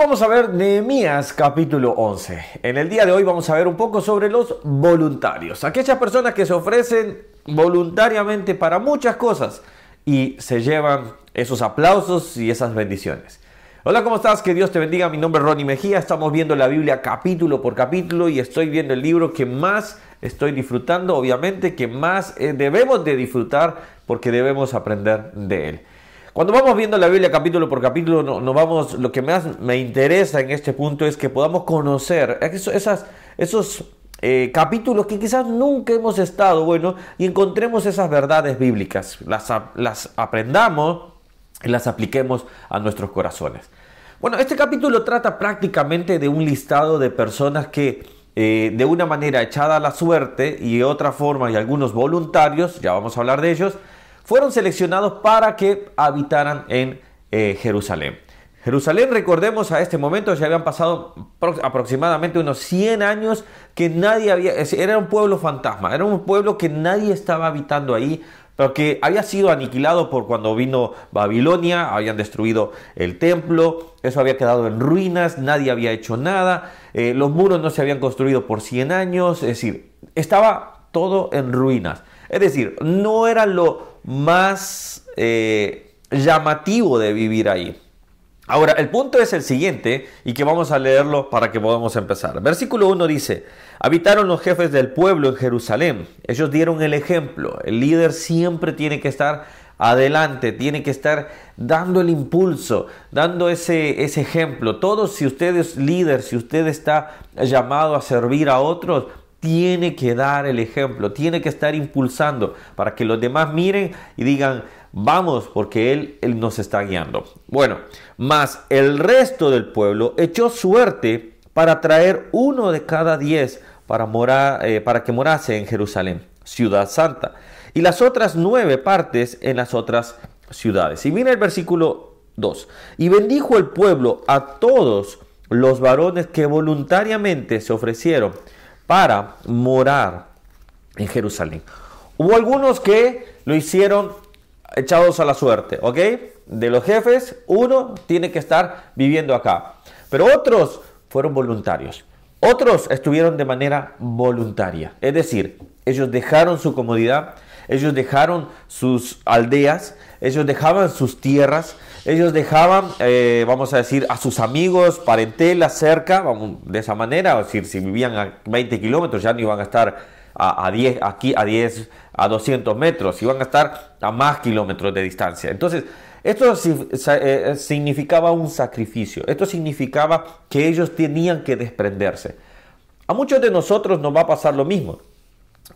vamos a ver Nehemías capítulo 11. En el día de hoy vamos a ver un poco sobre los voluntarios, aquellas personas que se ofrecen voluntariamente para muchas cosas y se llevan esos aplausos y esas bendiciones. Hola, ¿cómo estás? Que Dios te bendiga. Mi nombre es Ronnie Mejía. Estamos viendo la Biblia capítulo por capítulo y estoy viendo el libro que más estoy disfrutando, obviamente, que más eh, debemos de disfrutar porque debemos aprender de él. Cuando vamos viendo la Biblia capítulo por capítulo, no, vamos, lo que más me interesa en este punto es que podamos conocer esas, esos eh, capítulos que quizás nunca hemos estado, bueno, y encontremos esas verdades bíblicas, las, las aprendamos y las apliquemos a nuestros corazones. Bueno, este capítulo trata prácticamente de un listado de personas que eh, de una manera echada a la suerte y de otra forma y algunos voluntarios, ya vamos a hablar de ellos, fueron seleccionados para que habitaran en eh, Jerusalén. Jerusalén, recordemos, a este momento ya habían pasado aproximadamente unos 100 años que nadie había, era un pueblo fantasma, era un pueblo que nadie estaba habitando ahí, pero que había sido aniquilado por cuando vino Babilonia, habían destruido el templo, eso había quedado en ruinas, nadie había hecho nada, eh, los muros no se habían construido por 100 años, es decir, estaba todo en ruinas. Es decir, no era lo más eh, llamativo de vivir ahí. Ahora, el punto es el siguiente y que vamos a leerlo para que podamos empezar. Versículo 1 dice, habitaron los jefes del pueblo en Jerusalén. Ellos dieron el ejemplo. El líder siempre tiene que estar adelante, tiene que estar dando el impulso, dando ese, ese ejemplo. Todos, si usted es líder, si usted está llamado a servir a otros, tiene que dar el ejemplo, tiene que estar impulsando para que los demás miren y digan, vamos, porque Él, él nos está guiando. Bueno, más el resto del pueblo echó suerte para traer uno de cada diez para, morar, eh, para que morase en Jerusalén, ciudad santa, y las otras nueve partes en las otras ciudades. Y viene el versículo 2. Y bendijo el pueblo a todos los varones que voluntariamente se ofrecieron para morar en Jerusalén. Hubo algunos que lo hicieron echados a la suerte, ¿ok? De los jefes, uno tiene que estar viviendo acá. Pero otros fueron voluntarios. Otros estuvieron de manera voluntaria. Es decir, ellos dejaron su comodidad, ellos dejaron sus aldeas, ellos dejaban sus tierras, ellos dejaban, eh, vamos a decir, a sus amigos, parentela cerca, de esa manera, es decir, si vivían a 20 kilómetros ya no iban a estar a, 10, aquí a 10, a 200 metros, iban a estar a más kilómetros de distancia. Entonces, esto eh, significaba un sacrificio, esto significaba que ellos tenían que desprenderse. A muchos de nosotros nos va a pasar lo mismo.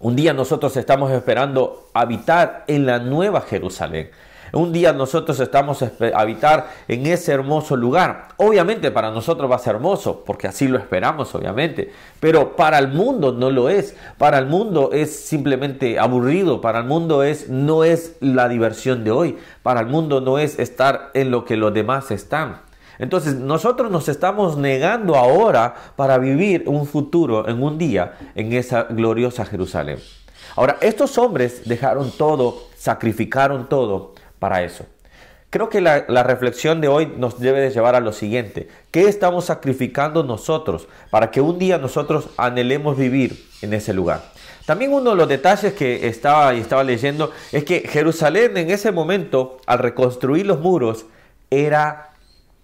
Un día nosotros estamos esperando habitar en la nueva Jerusalén. Un día nosotros estamos a habitar en ese hermoso lugar. Obviamente para nosotros va a ser hermoso, porque así lo esperamos, obviamente. Pero para el mundo no lo es. Para el mundo es simplemente aburrido. Para el mundo es no es la diversión de hoy. Para el mundo no es estar en lo que los demás están. Entonces nosotros nos estamos negando ahora para vivir un futuro en un día en esa gloriosa Jerusalén. Ahora, estos hombres dejaron todo, sacrificaron todo para eso. Creo que la, reflexión de hoy nos debe de llevar a lo siguiente. ¿Qué estamos sacrificando nosotros para que un día nosotros anhelemos vivir en ese lugar? También uno de los detalles que estaba, y estaba leyendo es que Jerusalén en ese momento, al reconstruir los muros, era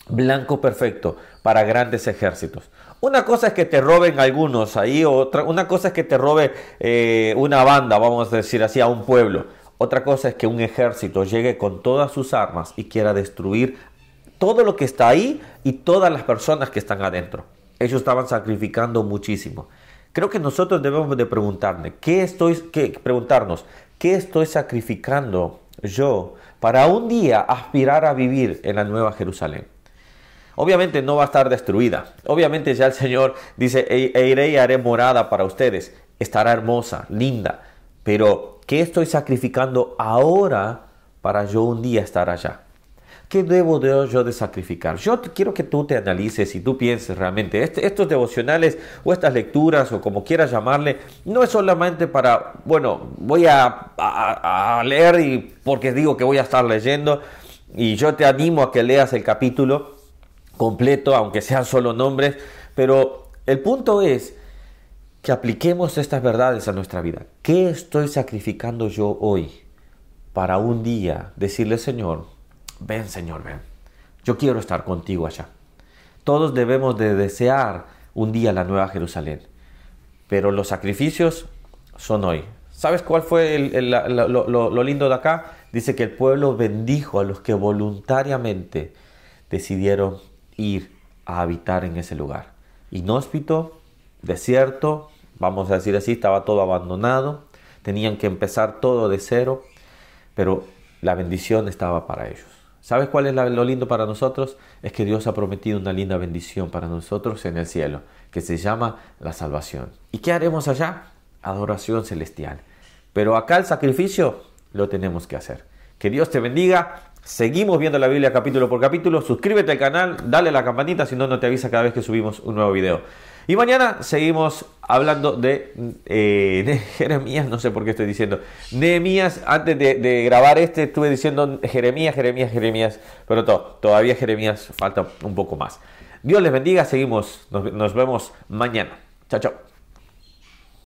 blanco perfecto para grandes ejércitos. Una cosa es que te roben algunos ahí, otra, una cosa es que te robe eh, una banda, vamos a decir así, a un pueblo. Otra cosa es que un ejército llegue con todas sus armas y quiera destruir todo lo que está ahí y todas las personas que están adentro. Ellos estaban sacrificando muchísimo. Creo que nosotros debemos de preguntarnos, ¿qué estoy, preguntarnos, ¿qué estoy sacrificando yo para un día aspirar a vivir en la nueva Jerusalén? Obviamente no va a estar destruida. Obviamente ya el Señor dice, e, e iré y haré morada para ustedes. Estará hermosa, linda. Pero ¿Qué estoy sacrificando ahora para yo un día estar allá? ¿Qué debo de yo de sacrificar? Yo quiero que tú te analices y tú pienses realmente, este, estos devocionales o estas lecturas o como quieras llamarle, no es solamente para, bueno, voy a, leer y porque digo que voy a estar leyendo y yo te animo a que leas el capítulo, completo, aunque sean solo nombres, pero el punto es que apliquemos estas verdades a nuestra vida. ¿Qué estoy sacrificando yo hoy para un día decirle, Señor, ven Señor, ven, yo quiero estar contigo allá? Todos debemos de desear un día la nueva Jerusalén, pero los sacrificios son hoy. ¿Sabes cuál fue lo lindo de acá? Dice que el pueblo bendijo a los que voluntariamente decidieron ir a habitar en ese lugar. Inhóspito, desierto, vamos a decir así, estaba todo abandonado, tenían que empezar todo de cero, pero la bendición estaba para ellos. ¿Sabes cuál es lo lindo para nosotros? Es que Dios ha prometido una linda bendición para nosotros en el cielo, que se llama la salvación. ¿Y qué haremos allá? Adoración celestial. Pero acá el sacrificio lo tenemos que hacer. Que Dios te bendiga. Seguimos viendo la Biblia capítulo por capítulo. Suscríbete al canal, dale a la campanita, si no, no te avisa cada vez que subimos un nuevo video. Y mañana seguimos hablando de, eh, Jeremías, no sé por qué estoy diciendo. Nehemías, antes de, grabar este estuve diciendo Jeremías, Jeremías, Jeremías, pero todavía Jeremías falta un poco más. Dios les bendiga, seguimos, nos vemos mañana. Chao, chao.